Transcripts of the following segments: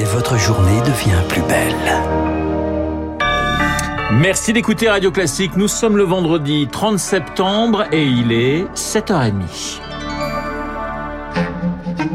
et votre journée devient plus belle. Merci d'écouter Radio Classique. Nous sommes le vendredi 30 septembre et il est 7h30.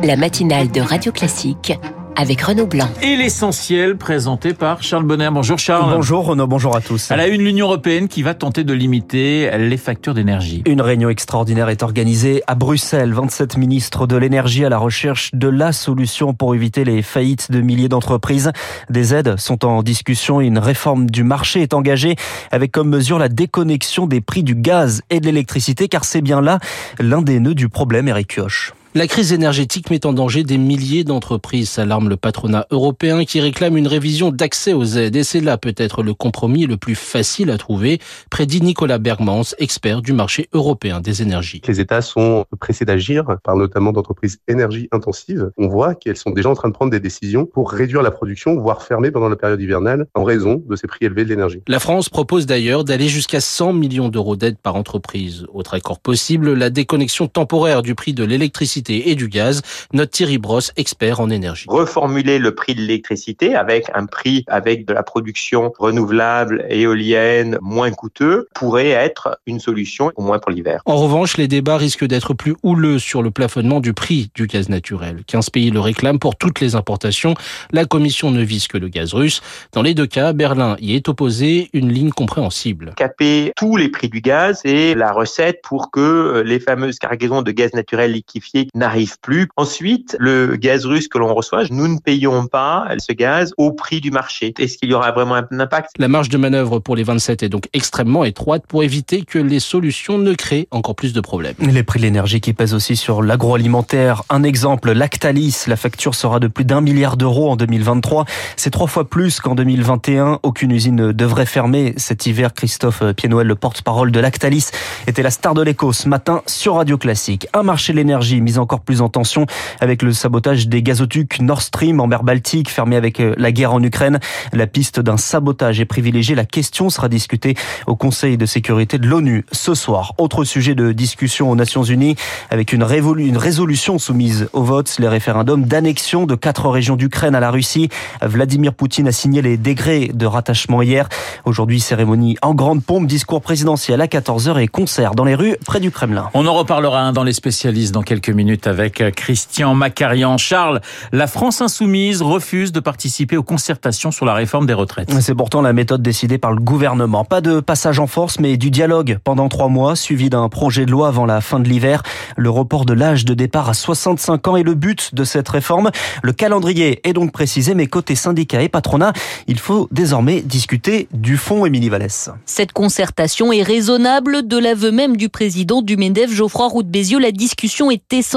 La matinale de Radio Classique avec Renaud Blanc. Et l'essentiel présenté par Charles Bonner. Bonjour Charles. Bonjour Renaud, bonjour à tous. À la une, l'Union Européenne qui va tenter de limiter les factures d'énergie. Une réunion extraordinaire est organisée à Bruxelles. 27 ministres de l'énergie à la recherche de la solution pour éviter les faillites de milliers d'entreprises. Des aides sont en discussion et une réforme du marché est engagée avec comme mesure la déconnexion des prix du gaz et de l'électricité car c'est bien là l'un des nœuds du problème, Eric Kioch. La crise énergétique met en danger des milliers d'entreprises, s'alarme le patronat européen qui réclame une révision d'accès aux aides. Et c'est là peut-être le compromis le plus facile à trouver, prédit Nicolas Bergmans, expert du marché européen des énergies. Les États sont pressés d'agir, par notamment d'entreprises énergie intensives. On voit qu'elles sont déjà en train de prendre des décisions pour réduire la production, voire fermer pendant la période hivernale, en raison de ces prix élevés de l'énergie. La France propose d'ailleurs d'aller jusqu'à 100 millions d'euros d'aide par entreprise. Autre accord possible, la déconnexion temporaire du prix de l'électricité et du gaz. Notre Thierry Brosse, expert en énergie. Reformuler le prix de l'électricité avec un prix avec de la production renouvelable, éolienne, moins coûteux, pourrait être une solution, au moins pour l'hiver. En revanche, les débats risquent d'être plus houleux sur le plafonnement du prix du gaz naturel. 15 pays le réclament pour toutes les importations. La Commission ne vise que le gaz russe. Dans les deux cas, Berlin y est opposé, une ligne compréhensible. Caper tous les prix du gaz est la recette pour que les fameuses cargaisons de gaz naturel liquéfié n'arrive plus. Ensuite, le gaz russe que l'on reçoit, nous ne payons pas ce gaz au prix du marché. Est-ce qu'il y aura vraiment un impact? La marge de manœuvre pour les 27 est donc extrêmement étroite pour éviter que les solutions ne créent encore plus de problèmes. Les prix de l'énergie qui pèsent aussi sur l'agroalimentaire. Un exemple, Lactalis, la facture sera de plus d'un milliard d'euros en 2023. C'est trois fois plus qu'en 2021. Aucune usine ne devrait fermer cet hiver. Christophe Piennoel, le porte-parole de Lactalis, était la star de l'écho ce matin sur Radio Classique. Un marché de l'énergie mis encore plus en tension avec le sabotage des gazoducs Nord Stream en mer Baltique, fermé avec euh, la guerre en Ukraine. La piste d'un sabotage est privilégiée. La question sera discutée au Conseil de sécurité de l'ONU ce soir. Autre sujet de discussion aux Nations Unies avec une, une résolution soumise au vote, les référendums d'annexion de quatre régions d'Ukraine à la Russie. Vladimir Poutine a signé les décrets de rattachement hier. Aujourd'hui, cérémonie en grande pompe, discours présidentiel à 14h et concert dans les rues près du Kremlin. On en reparlera dans les spécialistes dans quelques minutes avec Christian Macarian. Charles, la France insoumise refuse de participer aux concertations sur la réforme des retraites. C'est pourtant la méthode décidée par le gouvernement. Pas de passage en force, mais du dialogue pendant trois mois, suivi d'un projet de loi avant la fin de l'hiver. Le report de l'âge de départ à 65 ans est le but de cette réforme. Le calendrier est donc précisé, mais côté syndicat et patronat, il faut désormais discuter du fond, Émilie Vallès. Cette concertation est raisonnable. De l'aveu même du président du MEDEF, Geoffroy Roux Bézieux, la discussion est essentielle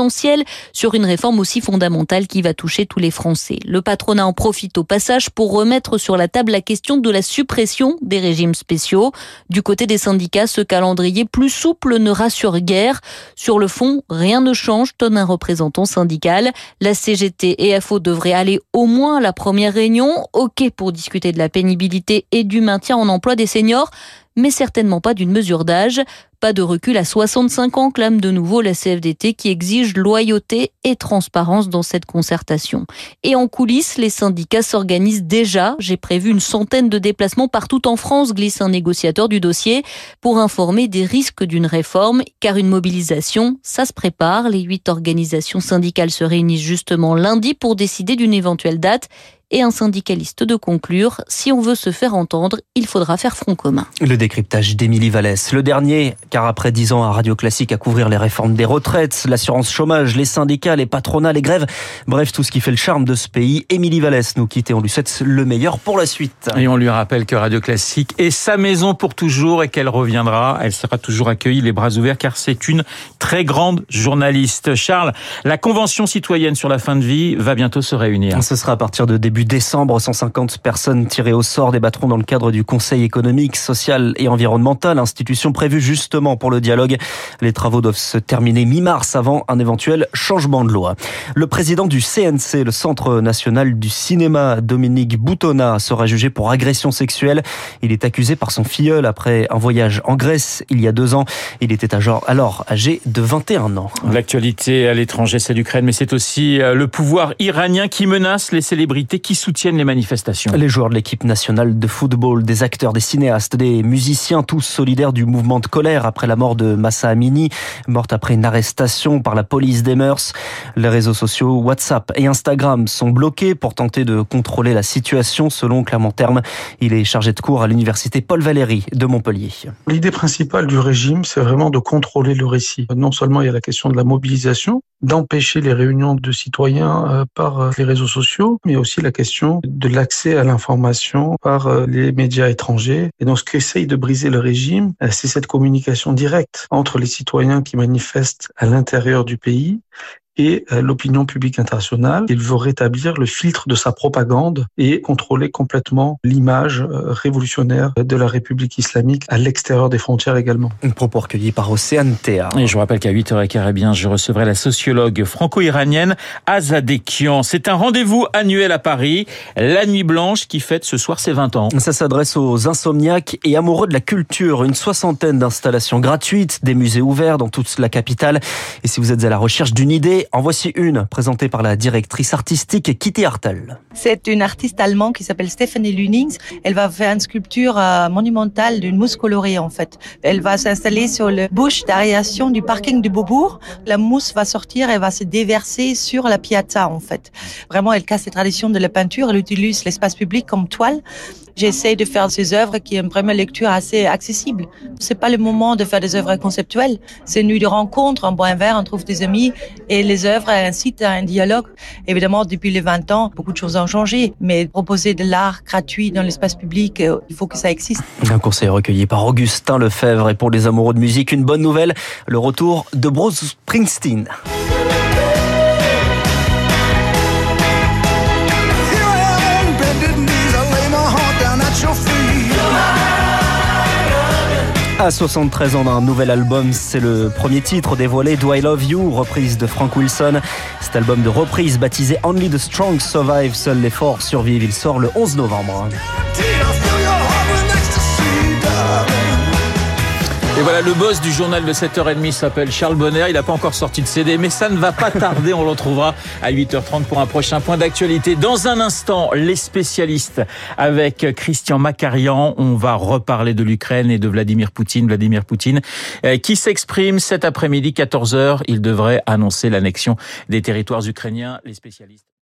sur une réforme aussi fondamentale qui va toucher tous les Français. Le patronat en profite au passage pour remettre sur la table la question de la suppression des régimes spéciaux. Du côté des syndicats, ce calendrier plus souple ne rassure guère. Sur le fond, rien ne change, tonne un représentant syndical. La CGT et FO devraient aller au moins à la première réunion. OK pour discuter de la pénibilité et du maintien en emploi des seniors mais certainement pas d'une mesure d'âge. Pas de recul à 65 ans, clame de nouveau la CFDT qui exige loyauté et transparence dans cette concertation. Et en coulisses, les syndicats s'organisent déjà. J'ai prévu une centaine de déplacements partout en France, glisse un négociateur du dossier, pour informer des risques d'une réforme, car une mobilisation, ça se prépare. Les huit organisations syndicales se réunissent justement lundi pour décider d'une éventuelle date et un syndicaliste de conclure, si on veut se faire entendre, il faudra faire front commun. Le décryptage d'Émilie Vallès. Le dernier, car après dix ans à Radio Classique à couvrir les réformes des retraites, l'assurance chômage, les syndicats, les patronats, les grèves, bref, tout ce qui fait le charme de ce pays, Émilie Vallès nous quitte et on lui souhaite le meilleur pour la suite. Et on lui rappelle que Radio Classique est sa maison pour toujours et qu'elle reviendra. Elle sera toujours accueillie les bras ouverts car c'est une très grande journaliste. Charles, la Convention citoyenne sur la fin de vie va bientôt se réunir. Ce sera à partir de début décembre. 150 personnes tirées au sort débattront dans le cadre du Conseil économique, social et environnemental, institution prévue justement pour le dialogue. Les travaux doivent se terminer mi-mars avant un éventuel changement de loi. Le président du CNC, le Centre national du cinéma, Dominique Boutonna, sera jugé pour agression sexuelle. Il est accusé par son filleul après un voyage en Grèce il y a deux ans. Il était alors âgé de 21 ans. L'actualité à l'étranger, c'est l'Ukraine, mais c'est aussi euh, le pouvoir iranien qui menace les célébrités qui soutiennent les manifestations. Les joueurs de l'équipe nationale de football, des acteurs, des cinéastes, des musiciens, tous solidaires du mouvement de colère après la mort de Massa Amini, morte après une arrestation par la police des mœurs. Les réseaux sociaux WhatsApp et Instagram sont bloqués pour tenter de contrôler la situation selon Clermont Terme. Il est chargé de cours à l'université Paul Valéry de Montpellier. L'idée principale du régime, c'est vraiment de contrôler le récit. Non seulement il y a la question de la mobilisation, d'empêcher les réunions de citoyens euh, par euh, les réseaux sociaux, mais aussi la question de l'accès à l'information par euh, les médias étrangers. Et donc ce qu'essaye de briser le régime, c'est cette communication directe entre les citoyens qui manifestent à l'intérieur du pays et euh, l'opinion publique internationale. Il veut rétablir le filtre de sa propagande et contrôler complètement l'image euh, révolutionnaire de la République islamique à l'extérieur des frontières également. Un propos recueilli par Océane Théa. Et je vous rappelle qu'à 8h15, eh bien, je recevrai la sociologue franco-iranienne Azadekian. C'est un rendez-vous annuel à Paris, la Nuit Blanche, qui fête ce soir ses 20 ans. Ça s'adresse aux insomniaques et amoureux de la culture. Une soixantaine d'installations gratuites, des musées ouverts dans toute la capitale. Et si vous êtes à la recherche d'une idée, en voici une, présentée par la directrice artistique Kitty Hartel. C'est une artiste allemande qui s'appelle Stephanie Lunings. Elle va faire une sculpture euh, monumentale d'une mousse colorée, en fait. Elle va s'installer sur le bouche d'aération du parking du Beaubourg. La mousse va sortir et va se déverser sur la piazza, en fait. Vraiment, elle casse les traditions de la peinture. Elle utilise l'espace public comme toile. J'essaie de faire ces œuvres qui ont première lecture assez accessible. C'est pas le moment de faire des œuvres conceptuelles. C'est une nuit de rencontre, un point vert, on trouve des amis et les œuvres incitent à un dialogue. Évidemment, depuis les 20 ans, beaucoup de choses ont changé, mais proposer de l'art gratuit dans l'espace public, euh, il faut que ça existe. Un conseil recueilli par Augustin Lefebvre et pour les amoureux de musique, une bonne nouvelle, le retour de Bruce Springsteen. À 73 ans d'un nouvel album, c'est le premier titre dévoilé, Do I Love You, reprise de Frank Wilson. Cet album de reprise baptisé Only the Strong Survive, seuls les forts survivent, il sort le 11 novembre. Et voilà, le boss du journal de 7h30 s'appelle Charles Bonner. Il n'a pas encore sorti de CD, mais ça ne va pas tarder. On le retrouvera à 8h30 pour un prochain point d'actualité. Dans un instant, les spécialistes avec Christian Macarian. On va reparler de l'Ukraine et de Vladimir Poutine. Vladimir Poutine euh, qui s'exprime cet après-midi, 14h. Il devrait annoncer l'annexion des territoires ukrainiens. Les spécialistes.